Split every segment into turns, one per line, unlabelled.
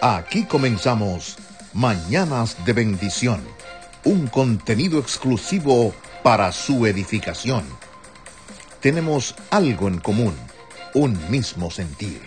Aquí comenzamos Mañanas de Bendición, un contenido exclusivo para su edificación. Tenemos algo en común, un mismo sentir.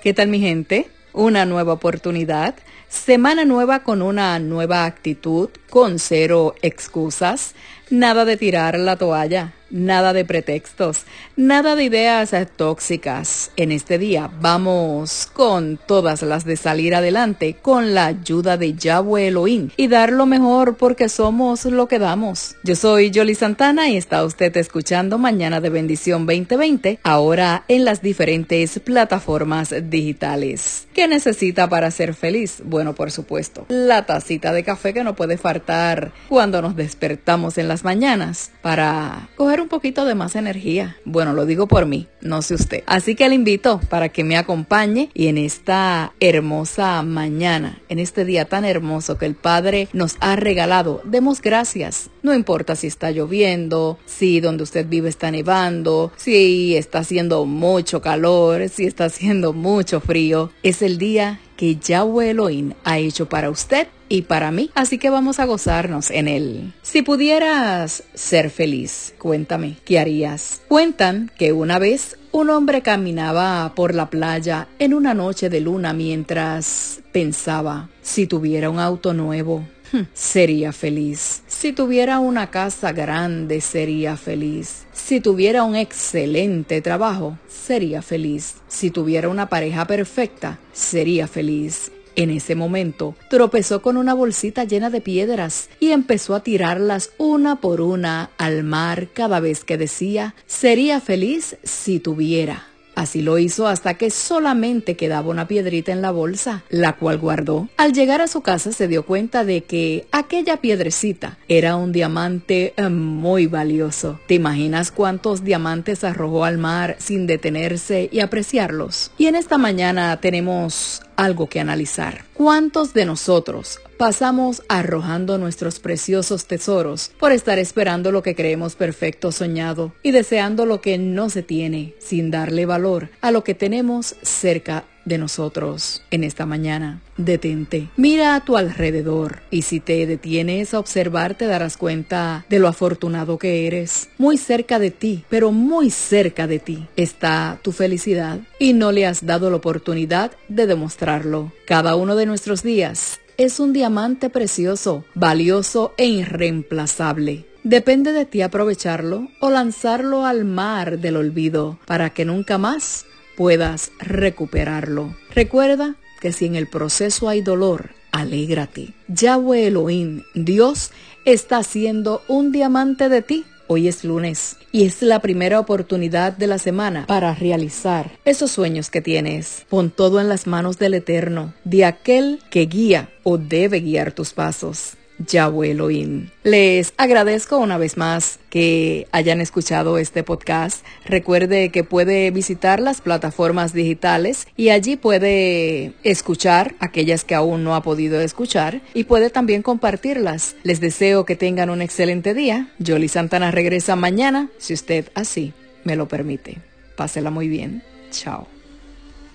¿Qué tal mi gente? Una nueva oportunidad, semana nueva con una nueva actitud, con cero excusas, nada de tirar la toalla nada de pretextos, nada de ideas tóxicas. En este día vamos con todas las de salir adelante con la ayuda de Yahweh Elohim y dar lo mejor porque somos lo que damos. Yo soy Jolly Santana y está usted escuchando Mañana de Bendición 2020 ahora en las diferentes plataformas digitales. ¿Qué necesita para ser feliz? Bueno, por supuesto, la tacita de café que no puede faltar cuando nos despertamos en las mañanas para coger un poquito de más energía. Bueno, lo digo por mí, no sé usted. Así que le invito para que me acompañe y en esta hermosa mañana, en este día tan hermoso que el Padre nos ha regalado, demos gracias. No importa si está lloviendo, si donde usted vive está nevando, si está haciendo mucho calor, si está haciendo mucho frío. Es el día que Yahweh Elohim ha hecho para usted y para mí, así que vamos a gozarnos en él. Si pudieras ser feliz, cuéntame, ¿qué harías? Cuentan que una vez un hombre caminaba por la playa en una noche de luna mientras pensaba, si tuviera un auto nuevo, sería feliz. Si tuviera una casa grande, sería feliz. Si tuviera un excelente trabajo, sería feliz. Si tuviera una pareja perfecta, sería feliz. En ese momento tropezó con una bolsita llena de piedras y empezó a tirarlas una por una al mar cada vez que decía, sería feliz si tuviera. Así lo hizo hasta que solamente quedaba una piedrita en la bolsa, la cual guardó. Al llegar a su casa se dio cuenta de que aquella piedrecita era un diamante eh, muy valioso. ¿Te imaginas cuántos diamantes arrojó al mar sin detenerse y apreciarlos? Y en esta mañana tenemos algo que analizar. ¿Cuántos de nosotros pasamos arrojando nuestros preciosos tesoros por estar esperando lo que creemos perfecto soñado y deseando lo que no se tiene sin darle valor a lo que tenemos cerca de nosotros en esta mañana. Detente, mira a tu alrededor y si te detienes a observar te darás cuenta de lo afortunado que eres. Muy cerca de ti, pero muy cerca de ti está tu felicidad y no le has dado la oportunidad de demostrarlo. Cada uno de nuestros días es un diamante precioso, valioso e irreemplazable. Depende de ti aprovecharlo o lanzarlo al mar del olvido para que nunca más puedas recuperarlo. Recuerda que si en el proceso hay dolor, alégrate. Yahweh Elohim, Dios, está haciendo un diamante de ti. Hoy es lunes y es la primera oportunidad de la semana para realizar esos sueños que tienes. Pon todo en las manos del Eterno, de aquel que guía o debe guiar tus pasos. Yahweh Elohim. Les agradezco una vez más que hayan escuchado este podcast. Recuerde que puede visitar las plataformas digitales y allí puede escuchar aquellas que aún no ha podido escuchar y puede también compartirlas. Les deseo que tengan un excelente día. Jolie Santana regresa mañana, si usted así me lo permite. Pásela muy bien. Chao.